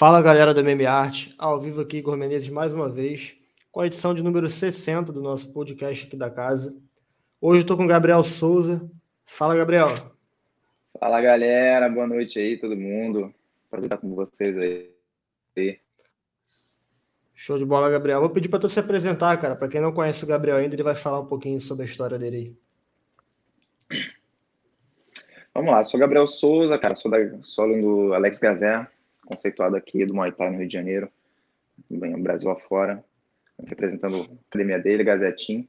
Fala galera do MM Art, ao vivo aqui Igor Menezes mais uma vez, com a edição de número 60 do nosso podcast aqui da casa. Hoje estou com o Gabriel Souza. Fala Gabriel. Fala galera, boa noite aí todo mundo. Prazer estar com vocês aí. Show de bola, Gabriel. Vou pedir para tu se apresentar, cara. Para quem não conhece o Gabriel ainda, ele vai falar um pouquinho sobre a história dele aí. Vamos lá, sou Gabriel Souza, cara, sou, da, sou aluno do Alex Gazé, conceituado aqui do Muay Thai no Rio de Janeiro, bem, no Brasil afora, representando a academia dele, Gazetim.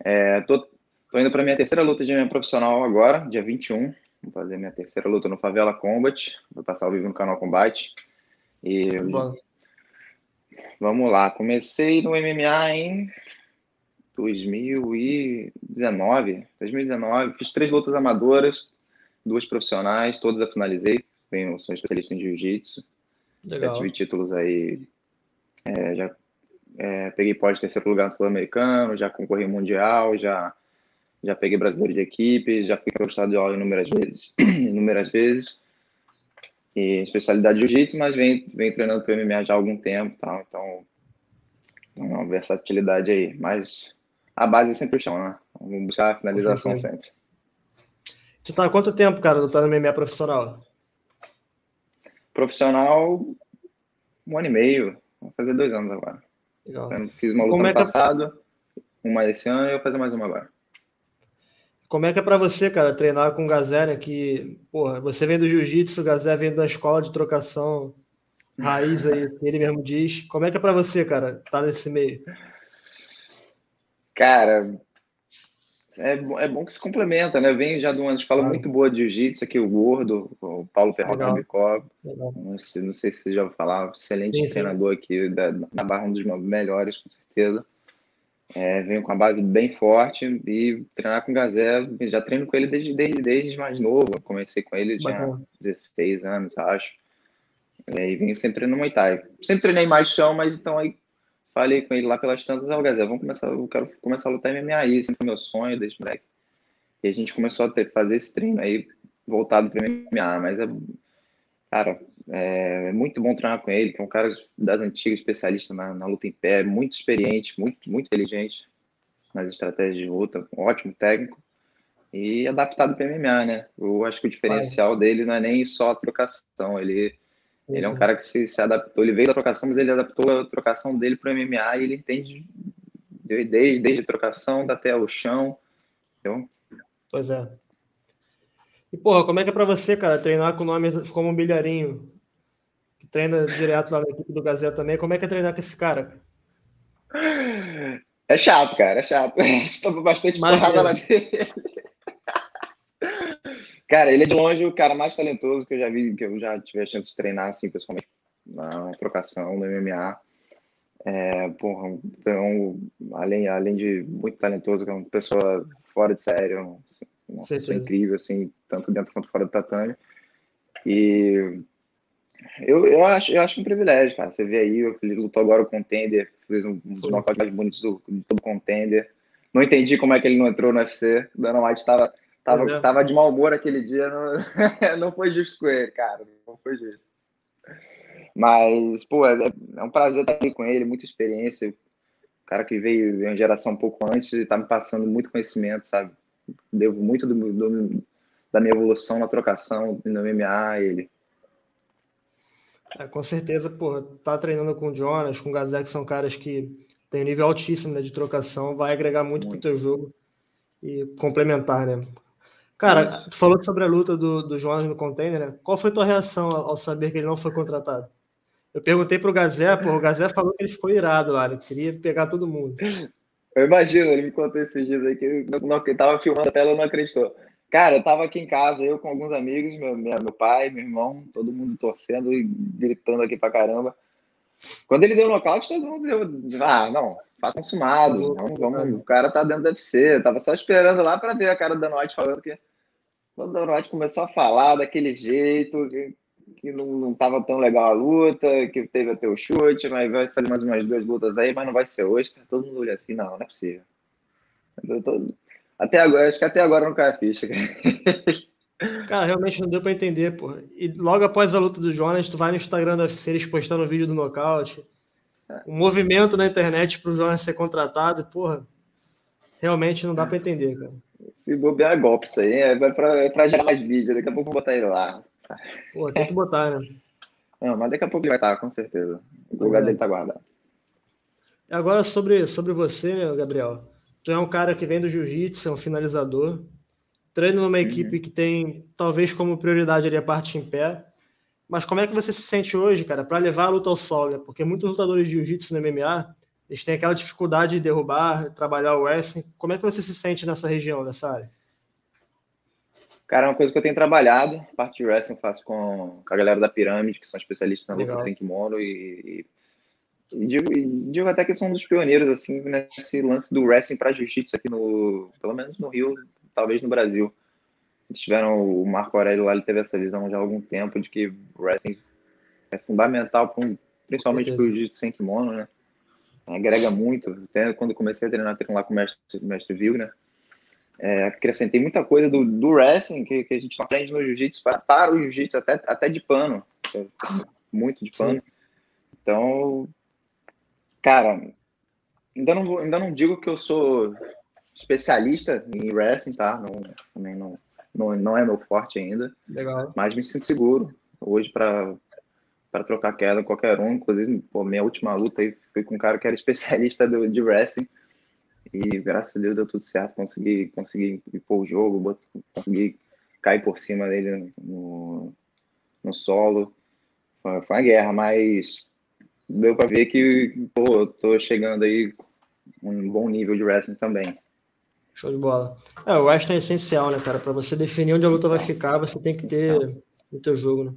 É, tô, tô indo para minha terceira luta de minha profissional agora, dia 21. Vou fazer minha terceira luta no Favela Combat. Vou passar ao vivo no canal Combate. E Bom. vamos lá. Comecei no MMA em 2019. 2019. Fiz três lutas amadoras, duas profissionais, todas a finalizei venho, sou especialista em jiu-jitsu. Já tive títulos aí, é, já é, peguei pós terceiro lugar no Sul-Americano, já concorri mundial, já, já peguei brasileiro de equipe, já fui campeão estadual inúmeras vezes, inúmeras vezes. E especialidade de jiu-jitsu, mas vem, vem treinando para MMA já há algum tempo, tá? então uma versatilidade aí. Mas a base é sempre o chão, né? Vamos buscar a finalização sempre. Tu tá há quanto tempo, cara, lutando no MMA profissional? Profissional, um ano e meio. Vou fazer dois anos agora. Legal. Eu fiz uma luta Como é ano é passado, uma esse ano e eu vou fazer mais uma agora. Como é que é para você, cara, treinar com o Gazé, que, porra, você vem do jiu-jitsu, o Gazé vem da escola de trocação raiz aí, ele mesmo diz. Como é que é para você, cara, tá nesse meio? Cara, é, é bom que se complementa, né? Vem já de uma escola claro. muito boa de jiu-jitsu aqui, o Gordo, o Paulo Ferrota Bicó. Não sei, não sei se você já ouviu falar, excelente sim, treinador sim. aqui da, da Barra, um dos melhores, com certeza. É, venho com a base bem forte e treinar com o Gazé, já treino com ele desde, desde, desde mais novo. Eu comecei com ele, tinha 16 anos, acho. É, e venho sempre no Muay Thai. Sempre treinei mais chão, mas então aí falei com ele lá pelas tantas, ó, oh, Gazé, vamos começar, eu quero começar a lutar MMA aí, sempre foi meu sonho desde moleque. E a gente começou a ter, fazer esse treino aí voltado para MMA, mas é, cara, é, é, muito bom treinar com ele, que é um cara das antigas, especialista na, na luta em pé, muito experiente, muito, muito inteligente nas estratégias de luta, um ótimo técnico e adaptado para MMA, né? Eu acho que o diferencial Vai. dele não é nem só a trocação, ele ele é um cara que se, se, adaptou, ele veio da trocação, mas ele adaptou a trocação dele para o MMA e ele entende desde, desde a trocação até o chão. Entendeu? Pois é. E, porra, como é que é para você, cara, treinar com nomes como o Bilharinho, que treina direto lá na equipe do Gazeta também? Como é que é treinar com esse cara? É chato, cara, é chato. Estou bastante porrada lá dele. Cara, ele é de longe o cara mais talentoso que eu já vi, que eu já tive a chance de treinar, assim, pessoalmente, na trocação, no MMA. É, porra, um, além, além de muito talentoso, é uma pessoa fora de sério, uma Sim, pessoa incrível, assim, tanto dentro quanto fora do tatame. E eu, eu, acho, eu acho um privilégio, cara. Você vê aí, ele lutou agora o contender, fez um, um dos mais bonitos do, do contender. Não entendi como é que ele não entrou no UFC. O Dana White estava Tava, é. tava de mau humor aquele dia, não, não foi justo com ele, cara. Não foi justo. Mas, pô, é, é um prazer estar aqui com ele, muita experiência. O cara que veio uma geração um pouco antes e tá me passando muito conhecimento, sabe? Devo muito do, do, da minha evolução na trocação, no MMA a ele. É, com certeza, pô, tá treinando com o Jonas, com o Gazé, que são caras que têm um nível altíssimo né, de trocação, vai agregar muito, muito. pro teu jogo e complementar, né? Cara, tu falou sobre a luta do, do Jonas no container, né? Qual foi a tua reação ao, ao, saber que ele não foi contratado? Eu perguntei pro Gazé, pô, o Gazé falou que ele ficou irado lá, ele queria pegar todo mundo. Eu imagino, ele me contou esses dias aí que ele, não, que tava filmando a tela e não acreditou. Cara, eu tava aqui em casa, eu com alguns amigos, meu, meu pai, meu irmão, todo mundo torcendo e gritando aqui pra caramba. Quando ele deu o nocaute, todo mundo deu. Ah, não, tá consumado. Vamos, vamos, o cara tá dentro do UFC. Eu tava só esperando lá para ver a cara da Noite falando que quando o White começou a falar daquele jeito, que, que não, não tava tão legal a luta, que teve até o chute, mas vai fazer mais umas duas lutas aí, mas não vai ser hoje. Todo mundo olha assim, não, não é possível. Tô... Até agora, acho que até agora não cai a ficha. Cara, realmente não deu para entender, pô. E logo após a luta do Jonas, tu vai no Instagram do UFC, eles postando o vídeo do nocaute. O movimento na internet pro Jonas ser contratado, porra, realmente não dá para entender, cara. Se bobear golpe isso aí, é pra, é pra gerar mais vídeo, daqui a pouco eu vou botar ele lá. Pô, tem que botar, né? Não, mas daqui a pouco ele vai estar, com certeza. O lugar é. dele tá guardado. Agora, sobre, sobre você, Gabriel. Tu é um cara que vem do jiu-jitsu, é um finalizador. Treina numa uhum. equipe que tem, talvez, como prioridade ali a parte em pé. Mas como é que você se sente hoje, cara, para levar a luta ao solo? Né? Porque muitos lutadores de jiu-jitsu no MMA, eles têm aquela dificuldade de derrubar, trabalhar o wrestling. Como é que você se sente nessa região, nessa área? Cara, é uma coisa que eu tenho trabalhado. Parte de wrestling faço com, com a galera da Pirâmide, que são especialistas na luta sem kimono. E, e, e, digo, e, digo, até que são um dos pioneiros, assim, nesse lance do wrestling para jiu-jitsu aqui no... Pelo menos no Rio, talvez no Brasil. Eles tiveram... O Marco Aurélio lá, ele teve essa visão já há algum tempo de que o wrestling é fundamental, um, principalmente para o jiu-jitsu sem kimono, né? Agrega muito. Até quando comecei a treinar, treinar lá com o mestre, mestre Vilga, né? É, acrescentei muita coisa do, do wrestling que, que a gente aprende no jiu-jitsu para, para, o jiu-jitsu, até, até de pano. Muito de pano. Sim. Então, cara, ainda não, ainda não digo que eu sou especialista em wrestling, tá? Não, também não, não, não é meu forte ainda. Legal. Mas me sinto seguro hoje para para trocar queda qualquer um. Inclusive, pô, minha última luta aí foi com um cara que era especialista do, de wrestling. E graças a Deus deu tudo certo, consegui, consegui pôr o jogo, consegui cair por cima dele no, no solo. Foi, foi uma guerra, mas deu para ver que pô, tô chegando aí um bom nível de wrestling também. Show de bola. É, o wrestling é essencial, né, cara? Para você definir onde a luta vai ficar, você tem que ter o teu jogo, né?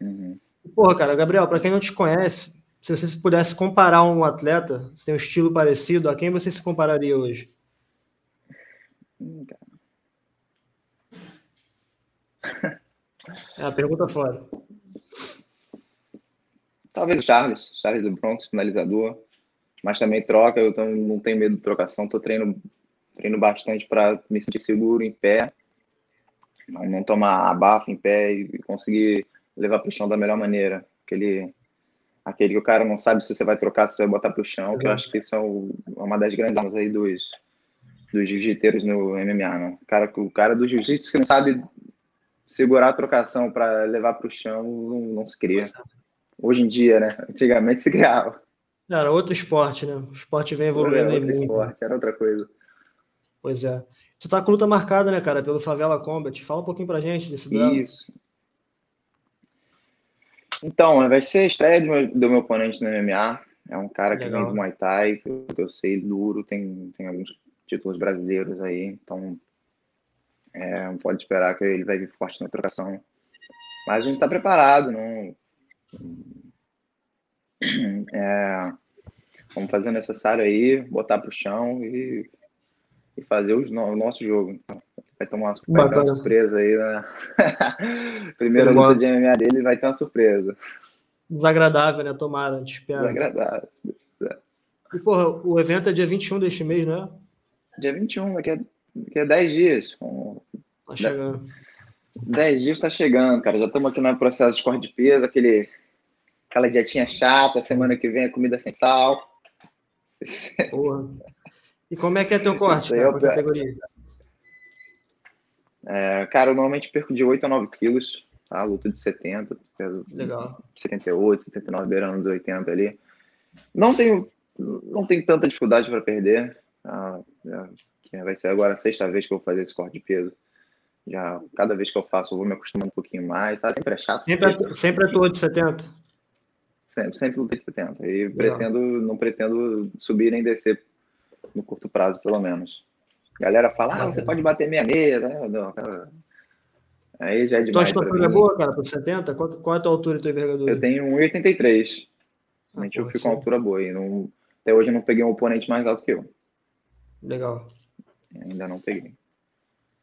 Uhum. Porra, cara, Gabriel, para quem não te conhece, se você pudesse comparar um atleta, se tem um estilo parecido, a quem você se compararia hoje? É a pergunta fora. Talvez o Charles, Charles do Bronx, finalizador. Mas também troca, eu não tenho medo de trocação, tô treino, treino bastante para me sentir seguro em pé, não, não tomar abafa em pé e conseguir levar para o chão da melhor maneira. Aquele aquele que o cara não sabe se você vai trocar, se você vai botar para o chão, que eu acho que isso é uma das grandes armas aí dos, dos jiu-jiteiros no MMA, né? O cara, o cara do jiu-jitsu que não sabe segurar a trocação para levar para o chão, não, não, se cria. Hoje em dia, né? Antigamente se criava. Era outro esporte, né? O esporte vem evoluindo. Era outro esporte, era outra coisa. Pois é. Tu tá com luta marcada, né, cara, pelo Favela Combat. Fala um pouquinho pra gente desse duelo. Isso. Então, vai ser a estreia do meu, do meu oponente no MMA. É um cara que Legal. vem do Muay Thai, que eu, eu, sei duro, tem, tem alguns títulos brasileiros aí, então é, pode esperar que ele vai vir forte na trocação. Mas a gente está preparado, não. É, vamos fazer o necessário aí, botar para o chão e, e fazer os, o nosso jogo. Vai tomar uma, vai ter uma surpresa aí, né? Primeira luta de MMA dele vai ter uma surpresa. Desagradável, né? Tomara, espera. Desagradável. E, porra, o evento é dia 21 deste mês, né? Dia 21, daqui a, daqui a 10 dias. Tá chegando. 10 dias tá chegando, cara. Já estamos aqui no processo de corte de peso, aquele, aquela dietinha chata, semana que vem é comida sem sal. Porra. E como é que é teu corte, cara, é categoria? É, cara, eu normalmente perco de 8 a 9 quilos, tá? Luta de 70, peso Legal. 78, 79, beirando dos 80 ali. Não tenho, não tenho tanta dificuldade para perder. Que vai ser agora a sexta vez que eu vou fazer esse corte de peso. Já, cada vez que eu faço, eu vou me acostumando um pouquinho mais. Tá? Sempre é chato. Sempre, é, sempre é tua de 70? Sempre, sempre luta de 70. E pretendo, não pretendo subir nem descer no curto prazo, pelo menos. A galera fala, ah, você pode bater meia meia, né? Não. Aí já é demais. Tu acha que a altura é boa, cara, para 70? Qual, qual é a tua altura e tua envergadura? Eu tenho 1,83. Realmente ah, eu fico com uma altura boa. E não, até hoje eu não peguei um oponente mais alto que eu. Legal. Ainda não peguei.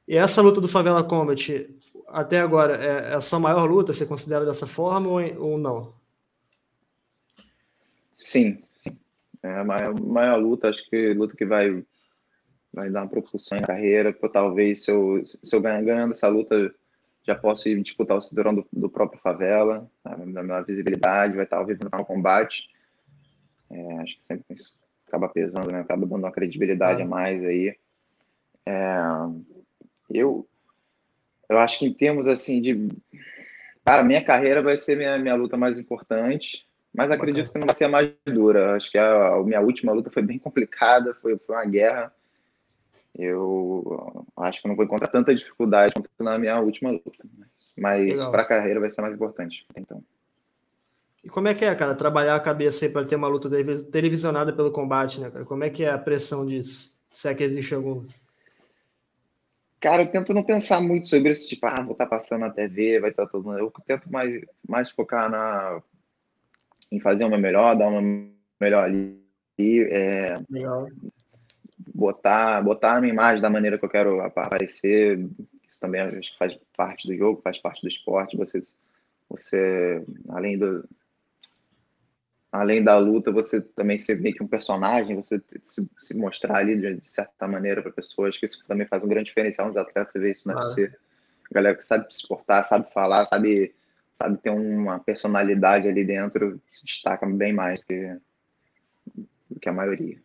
E essa luta do Favela Combat, até agora, é, é a sua maior luta? Você considera dessa forma ou, ou não? Sim. É a maior, maior luta, acho que luta que vai vai dar uma propulsão na carreira, talvez se eu, se eu ganhar, ganhando essa luta, já posso ir disputar o cinturão do, do próprio Favela, na minha visibilidade, vai estar ao vivo no combate. É, acho que sempre isso acaba pesando, né? Acaba dando uma credibilidade a mais aí. É, eu, eu acho que em termos assim de. Para minha carreira vai ser minha, minha luta mais importante, mas acredito que não vai ser a mais dura. Acho que a, a minha última luta foi bem complicada, foi, foi uma guerra. Eu acho que não vou encontrar tanta dificuldade quanto na minha última luta. Mas para a carreira vai ser mais importante. Então. E como é que é, cara, trabalhar a cabeça para ter uma luta televisionada pelo combate, né, cara? Como é que é a pressão disso? Se é que existe algum? Cara, eu tento não pensar muito sobre isso, tipo, ah, vou estar tá passando na TV, vai estar tá todo mundo. Eu tento mais, mais focar na, em fazer uma melhor, dar uma melhor ali. É, botar, botar a minha imagem da maneira que eu quero aparecer. Isso também acho que faz parte do jogo, faz parte do esporte. Você, você além do além da luta, você também ser meio que um personagem, você se, se mostrar ali de, de certa maneira para pessoas, que isso também faz um grande diferencial nos atletas. Você vê isso na. UFC. A galera que sabe se portar, sabe falar, sabe, sabe ter uma personalidade ali dentro, se destaca bem mais que, do que a maioria.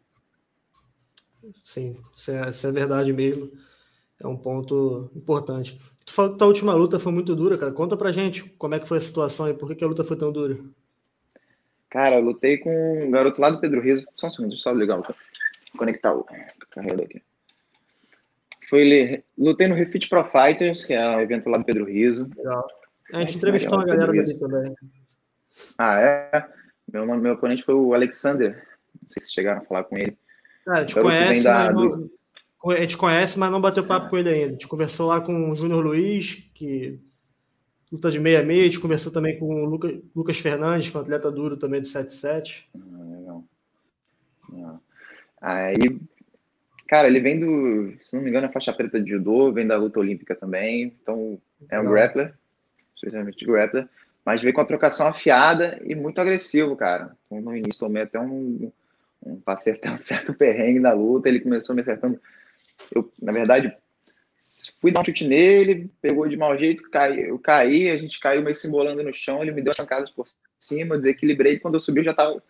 Sim, isso é, isso é verdade mesmo. É um ponto importante. Tu falou que tua última luta foi muito dura, cara. Conta pra gente como é que foi a situação e por que, que a luta foi tão dura. Cara, eu lutei com um garoto lá do Pedro Riso. Só um segundo, só ligar o conectar o carregador aqui. Foi, lutei no Refit Pro Fighters, que é o evento lá do Pedro Riso. Legal. A gente entrevistou uma galera dali também. Ah, é? Meu, meu oponente foi o Alexander. Não sei se chegaram a falar com ele. Cara, a gente, conhece, da, não, a gente conhece, mas não bateu papo é. com ele ainda. A gente conversou lá com o Júnior Luiz, que luta de meia meia. A gente conversou também com o Lucas, Lucas Fernandes, que é um atleta duro também do 7-7. Ah, legal. Ah. Aí, cara, ele vem do, se não me engano, é faixa preta de judô, vem da luta olímpica também. Então, é um não. grappler, especialmente grappler, mas veio com a trocação afiada e muito agressivo, cara. Então, no início tomei até um um acertar um certo perrengue na luta, ele começou me acertando. Eu, na verdade, fui dar um chute nele, pegou de mau jeito, cai, eu caí, a gente caiu meio se embolando no chão, ele me deu as pancadas por cima, desequilibrei, quando eu subi eu já estava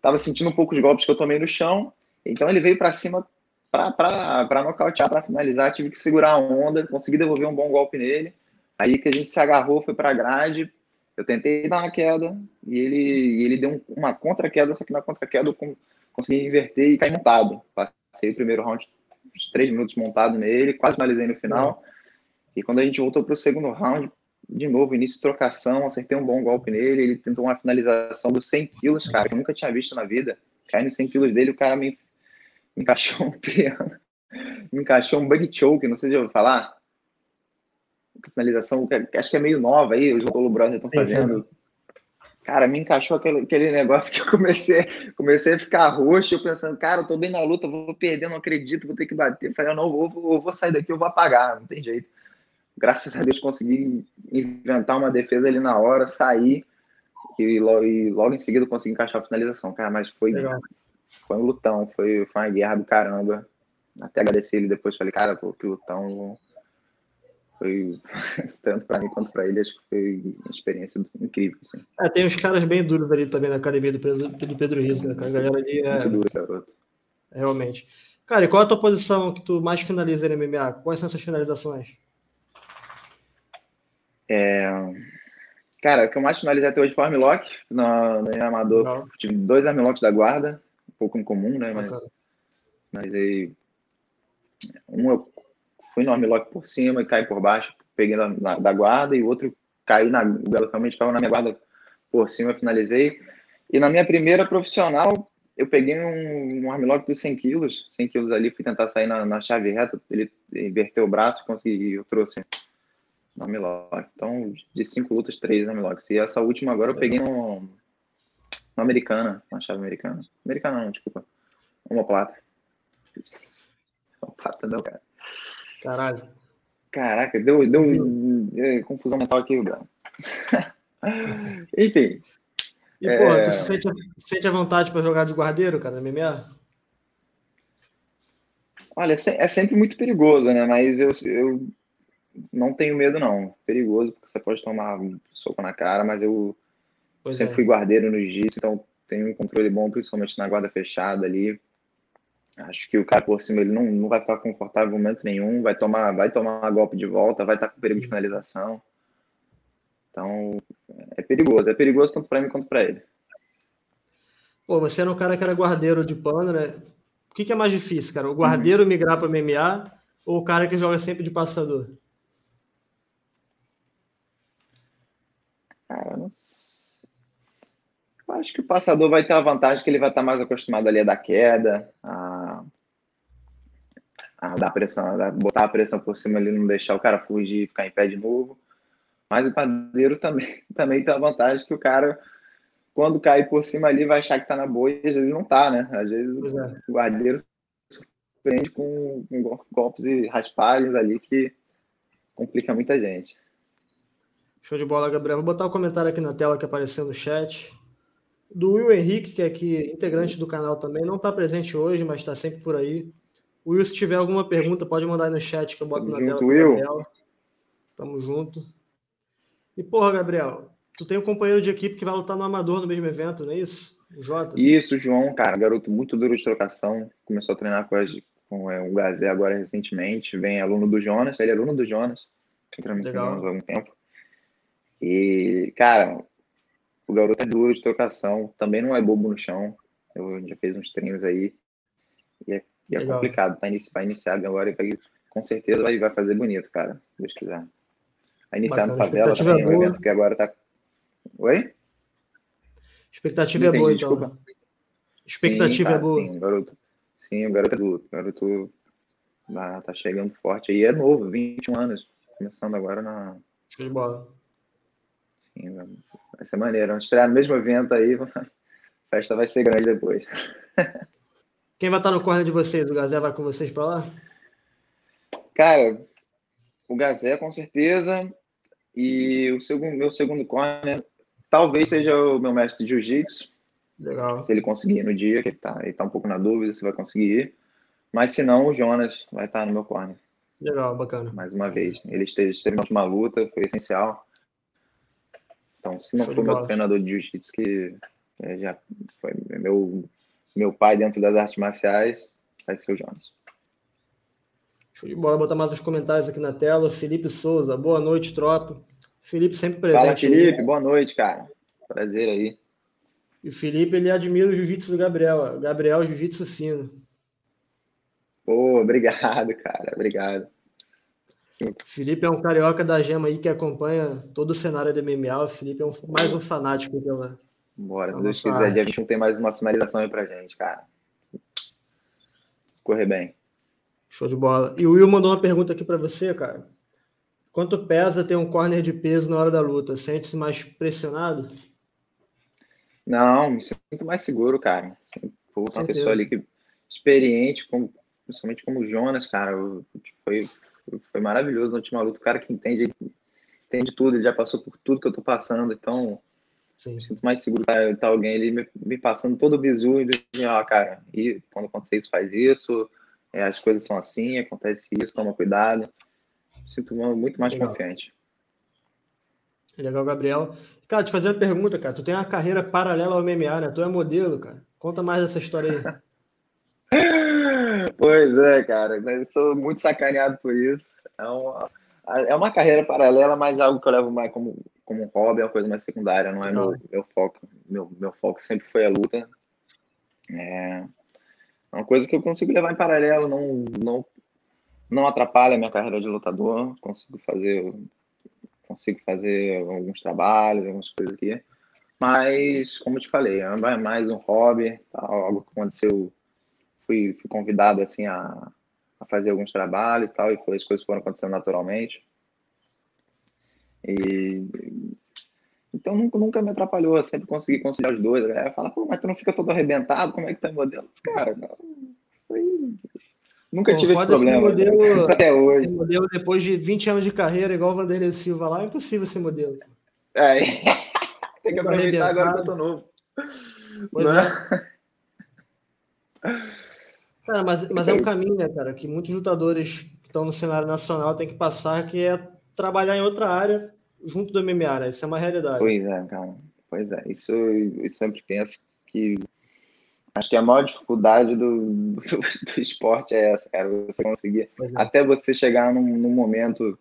tava sentindo um pouco os golpes que eu tomei no chão, então ele veio para cima para nocautear, para finalizar, tive que segurar a onda, consegui devolver um bom golpe nele, aí que a gente se agarrou, foi para a grade, eu tentei dar uma queda, e ele, ele deu uma contra-queda, só que na contra-queda eu consegui inverter e cair montado. Passei o primeiro round, uns três minutos montado nele, quase finalizei no final. E quando a gente voltou para o segundo round, de novo, início de trocação, acertei um bom golpe nele. Ele tentou uma finalização dos 100 quilos, cara, que eu nunca tinha visto na vida. Cai nos 100 quilos dele, o cara me, me encaixou um piano, me encaixou um bug choke, não sei se eu vou falar. Finalização, acho que é meio nova aí, os Paulo Brother estão fazendo. Cara, me encaixou aquele, aquele negócio que eu comecei, comecei a ficar roxo, eu pensando, cara, eu tô bem na luta, vou perder, não acredito, vou ter que bater. Eu falei, eu não vou, vou, vou sair daqui, eu vou apagar, não tem jeito. Graças a Deus consegui inventar uma defesa ali na hora, sair e logo, e logo em seguida consegui encaixar a finalização, cara, mas foi, foi um lutão, foi, foi uma guerra do caramba. Até agradecer ele depois, falei, cara, pô, que lutão, foi tanto para mim quanto para ele, acho que foi uma experiência incrível. Assim. É, tem uns caras bem duros ali também na academia do Pedro, do Pedro Riz, né? A galera ali é. Muito duro, garoto. Realmente. Cara, e qual é a tua posição que tu mais finaliza no MMA? Quais são essas finalizações? É... Cara, o que eu mais finalizei até hoje foi armlock no, no amador. Não. Tive dois armlocks da guarda, um pouco incomum, né? Mas, mas aí. Um eu fui no armlock por cima e caí por baixo, peguei na, na, da guarda, e o outro caí na, realmente caiu na minha guarda por cima, finalizei. E na minha primeira profissional, eu peguei um, um armlock dos 100 quilos, 100 quilos ali, fui tentar sair na, na chave reta, ele inverteu o braço, consegui, eu trouxe no armlock. Então, de cinco lutas, três armlocks. E essa última agora eu peguei no, no americana, uma chave americana. Americana não, desculpa. Uma plata. Uma plata não, cara. Caralho. Caraca, deu, deu é, confusão mental aqui, Bruno. Enfim. E, é... pô, tu se sente, sente a vontade para jogar de guardeiro, cara, MMA? Olha, é sempre muito perigoso, né? Mas eu, eu não tenho medo, não. Perigoso, porque você pode tomar um soco na cara, mas eu pois sempre é. fui guardeiro no jiu-jitsu, então tenho um controle bom, principalmente na guarda fechada ali. Acho que o cara por cima ele não, não vai ficar confortável em momento nenhum, vai tomar, vai tomar golpe de volta, vai estar com perigo de uhum. finalização. Então, é perigoso. É perigoso tanto para mim quanto para ele. Pô, você era um cara que era guardeiro de pano, né? O que, que é mais difícil, cara? O guardeiro uhum. migrar para MMA ou o cara que joga sempre de passador? Cara, não Eu acho que o passador vai ter a vantagem que ele vai estar mais acostumado ali a dar queda, a, a dar pressão, a botar a pressão por cima ali, não deixar o cara fugir e ficar em pé de novo. Mas o padeiro também, também tem a vantagem que o cara, quando cair por cima ali, vai achar que tá na boa e às vezes não tá, né? Às vezes é. o guardeiro surpreende com, com golpes e raspagens ali que complica muita gente. Show de bola, Gabriel. Vou botar o um comentário aqui na tela que apareceu no chat. Do Will Henrique, que é aqui integrante do canal também, não está presente hoje, mas está sempre por aí. Will, se tiver alguma pergunta, pode mandar aí no chat que eu boto Tamo na junto, tela. Will. Gabriel. Tamo junto. E porra, Gabriel, tu tem um companheiro de equipe que vai lutar no Amador no mesmo evento, não é isso? O Jota? Isso, João, cara, garoto muito duro de trocação. Começou a treinar com, as, com é, o Gazé agora recentemente. Vem aluno do Jonas, ele é aluno do Jonas. Treinando há algum tempo. E, cara, o garoto é duro de trocação, também não é bobo no chão. Eu já fiz uns treinos aí. E é, e é complicado, tá inici vai iniciar agora e com certeza vai, vai fazer bonito, cara, se Deus quiser. Vai iniciar Bacana, no favela também, é um evento que agora tá. Oi? Expectativa é boa, então. Desculpa. Expectativa sim, é boa. Sim, o garoto, sim, o garoto é duro. O garoto tá, tá chegando forte aí. É novo, 21 anos. Começando agora na. Show de bola. Sim, vai ser maneiro. Vamos estrear no mesmo evento aí, a festa vai ser grande depois. Quem vai estar no corner de vocês? O Gazé vai com vocês para lá? Cara, o Gazé com certeza. E o segundo, meu segundo corner talvez seja o meu mestre de jiu-jitsu. Legal. Se ele conseguir no dia, que ele tá, ele tá um pouco na dúvida se vai conseguir ir. Mas se não, o Jonas vai estar no meu corner. Legal, bacana. Mais uma vez. Ele esteve, esteve na última luta, foi essencial. Então, se não for meu treinador de jiu-jitsu, que é, já foi meu, meu pai dentro das artes marciais, vai ser o Jonas. Show de bola, botar mais uns comentários aqui na tela. Felipe Souza, boa noite, tropa. Felipe sempre presente. Fala, Felipe, aí. boa noite, cara. Prazer aí. E o Felipe, ele admira o jiu-jitsu do Gabriel. Gabriel, jiu-jitsu fino. Pô, obrigado, cara. Obrigado. Felipe é um carioca da gema aí que acompanha todo o cenário do MMA. O Felipe é um, mais um fanático pela. Bora, se Deus quiser, dia 21 tem mais uma finalização aí pra gente, cara. Correr bem. Show de bola. E o Will mandou uma pergunta aqui para você, cara. Quanto pesa ter um corner de peso na hora da luta? Sente-se mais pressionado? Não, me sinto mais seguro, cara. Pô, uma pessoa ali que experiente, como, principalmente como o Jonas, cara, foi foi maravilhoso na última luta. O cara que entende, entende tudo, ele já passou por tudo que eu tô passando, então Sim. me sinto mais seguro estar tá, alguém ali me, me, passando todo o bizu e dizendo, ó, cara, e quando acontecer isso, faz isso, é, as coisas são assim, acontece isso, toma cuidado. Me sinto muito mais Legal. confiante. Legal, Gabriel. Cara, te fazer uma pergunta, cara. Tu tem uma carreira paralela ao MMA, né? Tu é modelo, cara. Conta mais essa história aí. Pois é, cara. Eu sou muito sacaneado por isso. É uma, é uma carreira paralela, mas algo que eu levo mais como, como um hobby, é uma coisa mais secundária, não é meu, meu foco. Meu, meu foco sempre foi a luta. É uma coisa que eu consigo levar em paralelo, não, não, não atrapalha a minha carreira de lutador. Consigo fazer, consigo fazer alguns trabalhos, algumas coisas aqui. Mas, como eu te falei, é mais um hobby, tá? algo que aconteceu fui, fui convidado assim a, a, fazer alguns trabalhos e tal, e foi, as coisas foram acontecendo naturalmente. E então nunca, nunca me atrapalhou, eu sempre consegui conciliar os dois. A galera fala, pô, mas tu não fica todo arrebentado, como é que tá o modelo? Cara, não, foi... nunca Pô, tive esse problema. Modelo, até hoje. Esse modelo depois de 20 anos de carreira, igual o Vanderlei Silva lá, é impossível ser modelo. É, tem que aproveitar agora que eu tô novo. Pois não é. é. Cara, mas, mas é um caminho, né, cara, que muitos lutadores que estão no cenário nacional têm que passar, que é trabalhar em outra área junto do MMA, né? Isso é uma realidade. Pois é, cara. Pois é. Isso eu sempre penso que acho que a maior dificuldade do, do, do esporte é essa, cara. Você conseguir. É. Até você chegar num, num, momento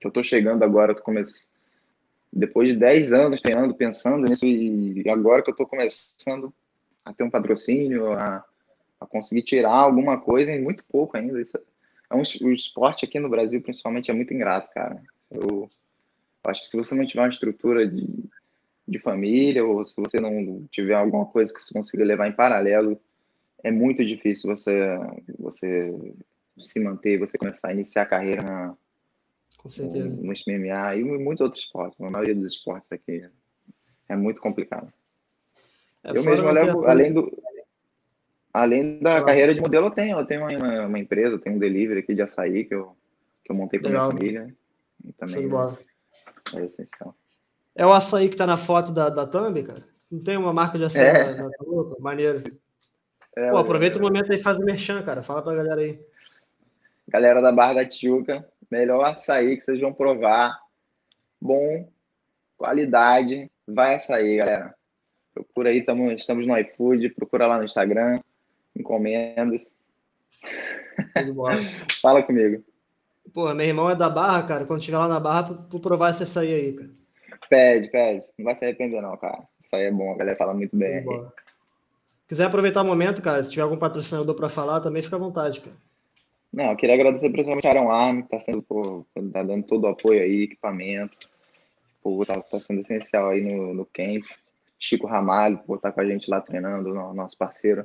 que eu tô chegando agora, eu tô começando. Depois de 10 anos treinando, pensando nisso, e agora que eu tô começando a ter um patrocínio, a, a conseguir tirar alguma coisa em muito pouco ainda. Isso é um, o esporte aqui no Brasil, principalmente, é muito ingrato, cara. Eu, eu acho que se você não tiver uma estrutura de, de família, ou se você não tiver alguma coisa que você consiga levar em paralelo, é muito difícil você, você se manter, você começar a iniciar a carreira na, Com certeza. no, no MMA e muitos outros esportes. A maioria dos esportes aqui é muito complicado. É, eu mesmo levo, além do, Além da carreira de modelo, eu tenho. Eu tenho uma, uma, empresa, eu tenho um delivery aqui de açaí que eu, que eu montei com a minha família. E também é, é essencial. É o açaí que tá na foto da, da Thumb, cara? Não tem uma marca de açaí é. na, na Maneiro. É, Pô, aproveita o momento aí e faz o merchan, cara. Fala pra galera aí. Galera da Barra da Tijuca, melhor açaí que vocês vão provar. Bom, qualidade. Vai açaí, galera. Procura aí, tamo, estamos no iFood, procura lá no Instagram encomendas. Fala comigo. Porra, meu irmão é da Barra, cara. Quando chegar lá na Barra, por provar esse açaí aí, cara. Pede, pede. Não vai se arrepender, não, cara. Isso aí é bom, a galera fala muito bem. Quiser aproveitar o momento, cara, se tiver algum patrocinador para falar, também fica à vontade, cara. Não, eu queria agradecer principalmente a Arão Arme, que tá sendo, pô, tá dando todo o apoio aí, equipamento. Pô, tá, tá sendo essencial aí no, no camp. Chico Ramalho, por estar tá com a gente lá treinando, nosso parceiro.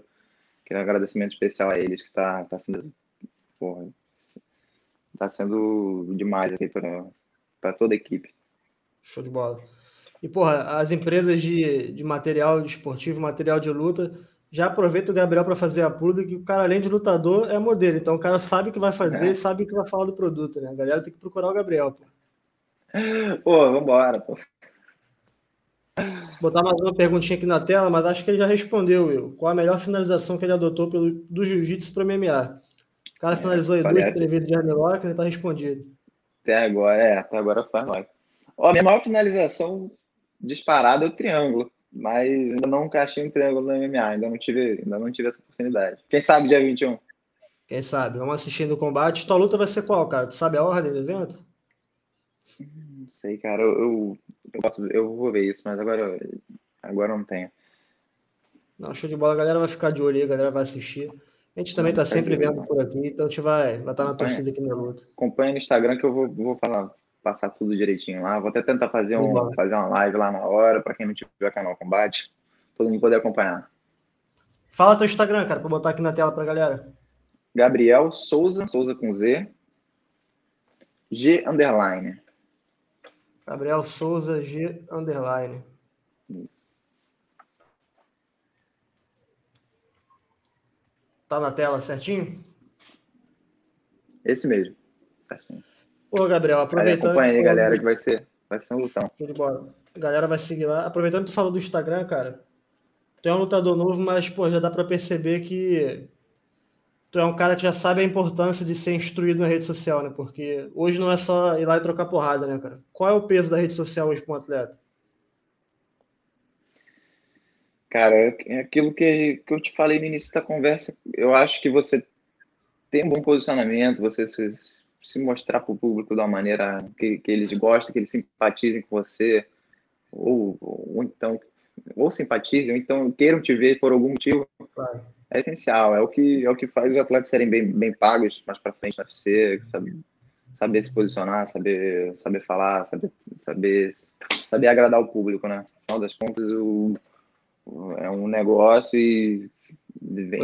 Queria um agradecimento especial a eles, que está tá sendo, porra, tá sendo demais aqui para toda a equipe. Show de bola. E, porra, as empresas de, de material esportivo, material de luta, já aproveita o Gabriel para fazer a pública, que o cara, além de lutador, é modelo. Então o cara sabe o que vai fazer, é. sabe o que vai falar do produto, né? A galera tem que procurar o Gabriel, pô. Pô, vambora, pô botar mais uma perguntinha aqui na tela, mas acho que ele já respondeu, Will. Qual a melhor finalização que ele adotou pelo, do jiu-jitsu para o MMA? O cara é, finalizou aí duas, vezes de armlock, ele está respondido. Até agora, é, até agora foi armlock. Ó, a minha maior finalização disparada é o triângulo, mas ainda não encaixei um triângulo no MMA, ainda não tive, ainda não tive essa oportunidade. Quem sabe dia 21? Quem sabe? Vamos assistindo o combate. Tua luta vai ser qual, cara? Tu sabe a ordem do evento? Não sei, cara. Eu, eu, eu, posso, eu vou ver isso, mas agora, agora não tenho. Não, show de bola. A galera vai ficar de olho aí, a galera vai assistir. A gente também está sempre vendo por aqui, então a gente vai, vai estar tá na torcida aqui na luta. Acompanha no Instagram que eu vou, vou falar, passar tudo direitinho lá. Vou até tentar fazer, um, fazer uma live lá na hora, para quem não tiver canal Combate, todo mundo poder acompanhar. Fala teu Instagram, cara, para botar aqui na tela para galera. Gabriel Souza, Souza com Z, G underline. Gabriel Souza G underline. Isso. Tá na tela certinho? Esse mesmo. Certinho. Ô, Gabriel, aproveitando. Acompanha aí, galera, que vai ser, vai ser um lutão. Tudo bom. A galera vai seguir lá. Aproveitando que tu falou do Instagram, cara. Tu é um lutador novo, mas, pô, já dá para perceber que tu é um cara que já sabe a importância de ser instruído na rede social, né? Porque hoje não é só ir lá e trocar porrada, né, cara? Qual é o peso da rede social hoje para um atleta? Cara, é aquilo que, que eu te falei no início da conversa. Eu acho que você tem um bom posicionamento, você se, se mostrar para o público uma maneira que, que eles gostem, que eles simpatizem com você, ou, ou então ou simpatizem, ou então queiram te ver por algum motivo. Claro é essencial, é o que, é o que faz os atletas serem bem, bem pagos mais para frente no UFC, saber, saber se posicionar, saber, saber falar, saber, saber, saber agradar o público, né? Afinal das contas, o, é um negócio e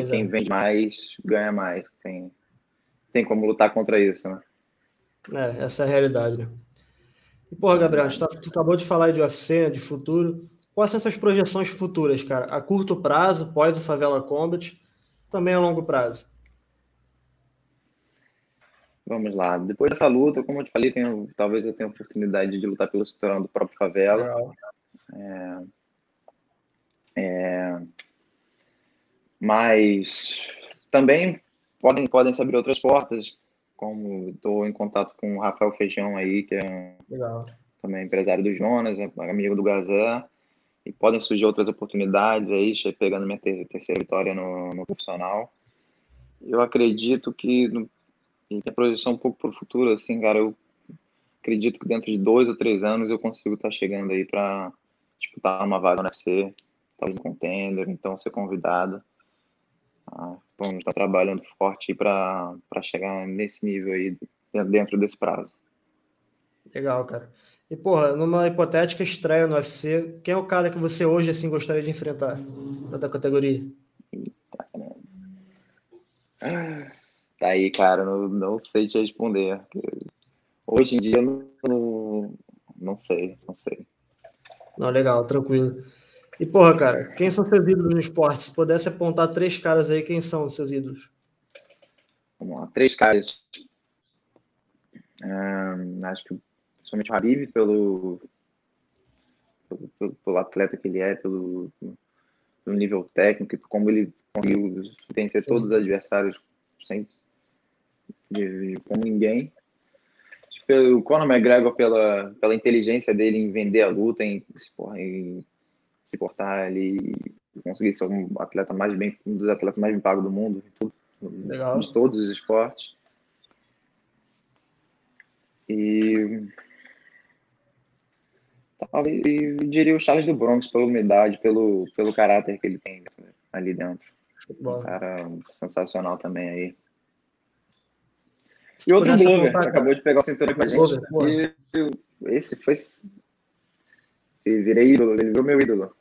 quem é. vende mais ganha mais. Tem, tem como lutar contra isso, né? É, essa é a realidade, né? E, porra, Gabriel, tá, tu acabou de falar de UFC, né, de futuro. Quais são essas projeções futuras, cara? A curto prazo, pós o Favela Combat, também a longo prazo? Vamos lá. Depois dessa luta, como eu te falei, tenho, talvez eu tenha a oportunidade de lutar pelo cinturão do próprio Favela. É, é, mas também podem, podem se abrir outras portas. como estou em contato com o Rafael Feijão aí, que é também empresário do Jonas, é amigo do Gazé, e podem surgir outras oportunidades aí, pegando minha terceira vitória no, no profissional. Eu acredito que, no, e a projeção um pouco para o futuro, assim, cara, eu acredito que dentro de dois ou três anos eu consigo estar tá chegando aí para disputar uma vaga no UFC, talvez um contender, então ser convidado. Ah, vamos estar trabalhando forte para chegar nesse nível aí dentro desse prazo. Legal, cara. E, porra, numa hipotética estreia no UFC, quem é o cara que você hoje, assim, gostaria de enfrentar da categoria? Tá aí, cara, não, não sei te responder. Hoje em dia, não, não sei, não sei. Não, legal, tranquilo. E, porra, cara, quem são seus ídolos no esporte? Se pudesse apontar três caras aí, quem são os seus ídolos? Vamos lá, três caras. Hum, acho que principalmente o Habib, pelo, pelo, pelo, atleta que ele é, pelo, pelo nível técnico, como ele conseguiu vencer Sim. todos os adversários sem, de, de, como ninguém. Pelo Conor McGregor, pela, pela inteligência dele em vender a luta, em, em se portar ali conseguir ser um atleta mais bem, um dos atletas mais bem pagos do mundo, Legal. de todos os esportes. E talvez diria o Charles do Bronx pela humildade, pelo, pelo caráter que ele tem ali dentro. Um cara sensacional também aí. E outro Glover, acabou de pegar o cinturão com a gente. E esse foi e virei ídolo, ele virou meu ídolo.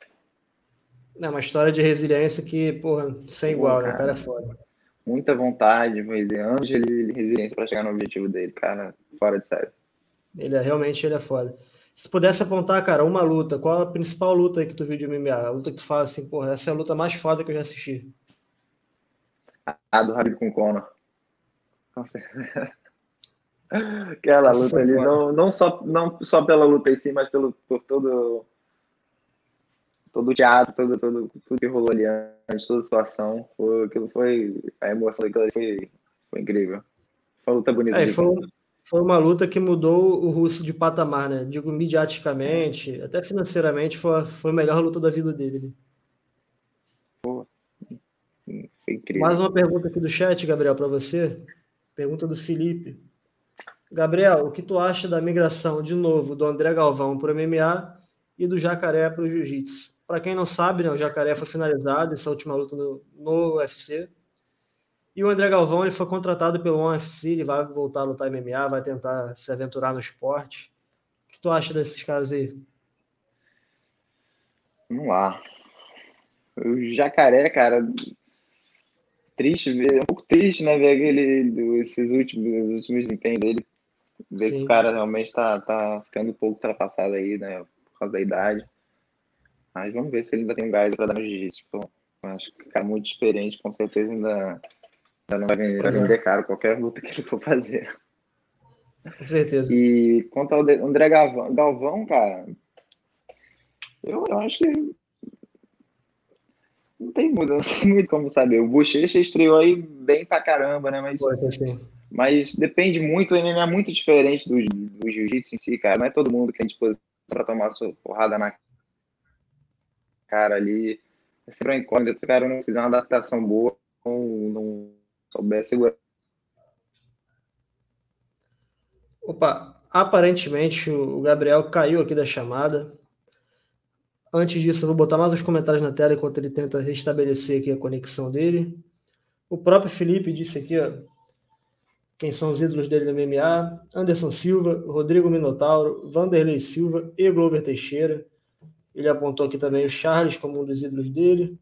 É uma história de resiliência que, porra, sem igual, né? O cara é foda. Muita vontade, anos de resiliência para chegar no objetivo dele, cara, fora de série. Ele é, realmente ele é foda. Se pudesse apontar, cara, uma luta, qual a principal luta aí que tu viu de MMA? A luta que tu fala assim, porra, essa é a luta mais foda que eu já assisti. A do Habib com Conor. Aquela essa luta ali, não, não, só, não só pela luta em si, mas pelo, por todo, todo o teatro, todo, todo, tudo que rolou ali antes, toda a situação. Foi, aquilo foi. A emoção daquilo foi, foi incrível. Foi uma luta bonita. É, foi, foi uma luta que mudou o russo de patamar, né? Digo, midiaticamente, até financeiramente, foi, foi a melhor luta da vida dele. Pô, foi incrível. Mais uma pergunta aqui do chat, Gabriel, para você. Pergunta do Felipe. Gabriel, o que tu acha da migração, de novo, do André Galvão para o MMA e do Jacaré para o Jiu-Jitsu? Para quem não sabe, né, o Jacaré foi finalizado, essa última luta no, no UFC. E o André Galvão ele foi contratado pelo UFC, ele vai voltar a lutar MMA, vai tentar se aventurar no esporte. O que tu acha desses caras aí? Vamos lá. O Jacaré, cara, triste, é um pouco triste, né, ver aquele, esses últimos, esses últimos desempenhos dele. Ver Sim. que o cara realmente tá, tá ficando um pouco ultrapassado aí, né? Por causa da idade. Mas vamos ver se ele ainda tem um gás para dar no jiu-jitsu. Acho que o cara muito experiente, com certeza ainda, não vai vender, vai vender caro qualquer luta que ele for fazer. Com certeza. E quanto ao André Galvão, cara, eu, eu acho que não tem muito, não tem muito como saber. O Bochecha estreou aí bem pra caramba, né? Mas Pode, assim. Mas depende muito, o MMA é muito diferente do, do jiu-jitsu em si, cara. Não é todo mundo que tem disposição para tomar sua porrada na cara ali. É sempre uma incógnita se o cara não fizer uma adaptação boa, não, não souber segurar. Opa, aparentemente o Gabriel caiu aqui da chamada. Antes disso, eu vou botar mais uns comentários na tela enquanto ele tenta restabelecer aqui a conexão dele. O próprio Felipe disse aqui, ó, quem são os ídolos dele no MMA, Anderson Silva, Rodrigo Minotauro, Vanderlei Silva e Glover Teixeira. Ele apontou aqui também o Charles como um dos ídolos dele.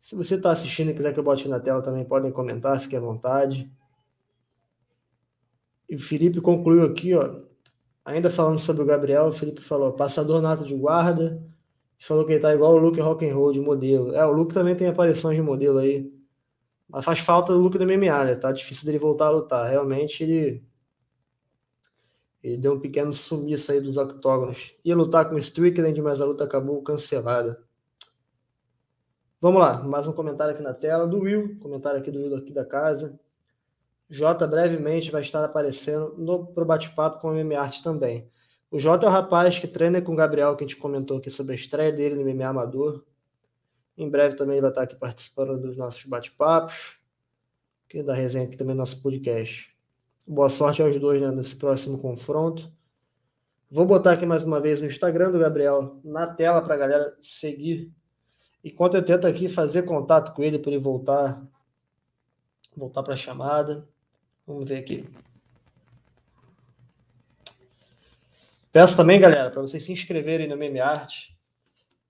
Se você está assistindo e quiser que eu bote na tela também, podem comentar, fique à vontade. E o Felipe concluiu aqui, ó, ainda falando sobre o Gabriel, o Felipe falou, passador nato de guarda, falou que ele tá igual o Luke Rock'n'Roll de modelo. É, o Luke também tem aparições de modelo aí. Mas faz falta o look do MMA, né? Tá difícil dele voltar a lutar. Realmente ele. Ele deu um pequeno sumiço aí dos octógonos. Ia lutar com o Strickland, mas a luta acabou cancelada. Vamos lá, mais um comentário aqui na tela do Will, comentário aqui do Will aqui da casa. Jota brevemente vai estar aparecendo no pro bate-papo com o MMA também. O Jota é o rapaz que treina com o Gabriel, que a gente comentou aqui sobre a estreia dele no MMA Amador. Em breve também ele vai estar aqui participando dos nossos bate-papos, que da resenha aqui também no nosso podcast. Boa sorte aos dois né, nesse próximo confronto. Vou botar aqui mais uma vez o Instagram do Gabriel na tela para a galera seguir. Enquanto eu tento aqui fazer contato com ele para ele voltar voltar para a chamada. Vamos ver aqui. Peço também, galera, para vocês se inscreverem no Meme Art,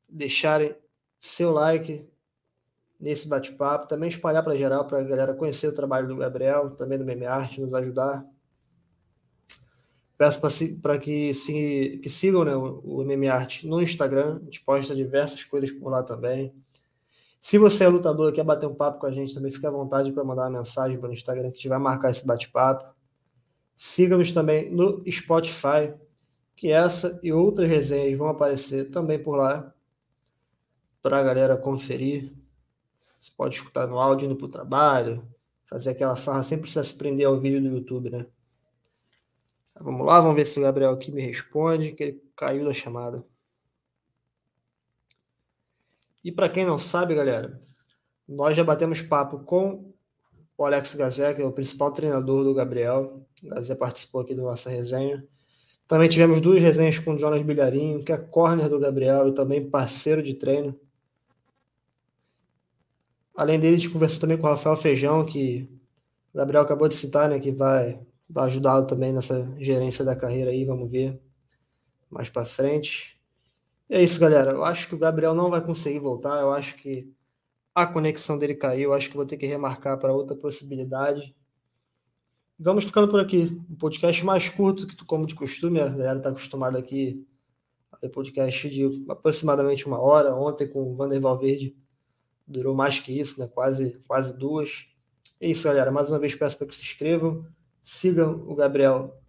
deixarem seu like nesse bate-papo, também espalhar para geral, para a galera conhecer o trabalho do Gabriel, também do Meme Art, nos ajudar. Peço para que, se, que sigam né, o, o Meme Art no Instagram, a gente posta diversas coisas por lá também. Se você é lutador e quer bater um papo com a gente, também fique à vontade para mandar uma mensagem pelo Instagram que a gente vai marcar esse bate-papo. Siga-nos também no Spotify, que essa e outras resenhas vão aparecer também por lá para a galera conferir. Você pode escutar no áudio indo para o trabalho, fazer aquela farra sem precisar se prender ao vídeo do YouTube, né? Vamos lá, vamos ver se o Gabriel aqui me responde, que ele caiu da chamada. E para quem não sabe, galera, nós já batemos papo com o Alex Gazé, que é o principal treinador do Gabriel. O Gazé participou aqui da nossa resenha. Também tivemos duas resenhas com o Jonas Bilharinho, que é corner do Gabriel e também parceiro de treino. Além dele, a gente conversou também com o Rafael Feijão, que o Gabriel acabou de citar, né, que vai, vai ajudá-lo também nessa gerência da carreira aí, vamos ver mais para frente. É isso, galera. Eu acho que o Gabriel não vai conseguir voltar. Eu acho que a conexão dele caiu. Eu acho que vou ter que remarcar para outra possibilidade. Vamos ficando por aqui. Um podcast mais curto que como de costume. A galera está acostumada aqui a ter podcast de aproximadamente uma hora. Ontem com o Vander Valverde durou mais que isso, né? Quase, quase duas. É isso, galera. Mais uma vez peço para que se inscrevam. Sigam o Gabriel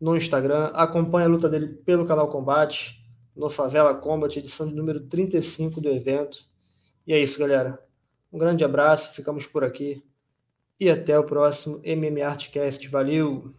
no Instagram. Acompanhe a luta dele pelo canal Combate no Favela Combat, edição de número 35 do evento. E é isso, galera. Um grande abraço, ficamos por aqui e até o próximo MMA Artcast. Valeu!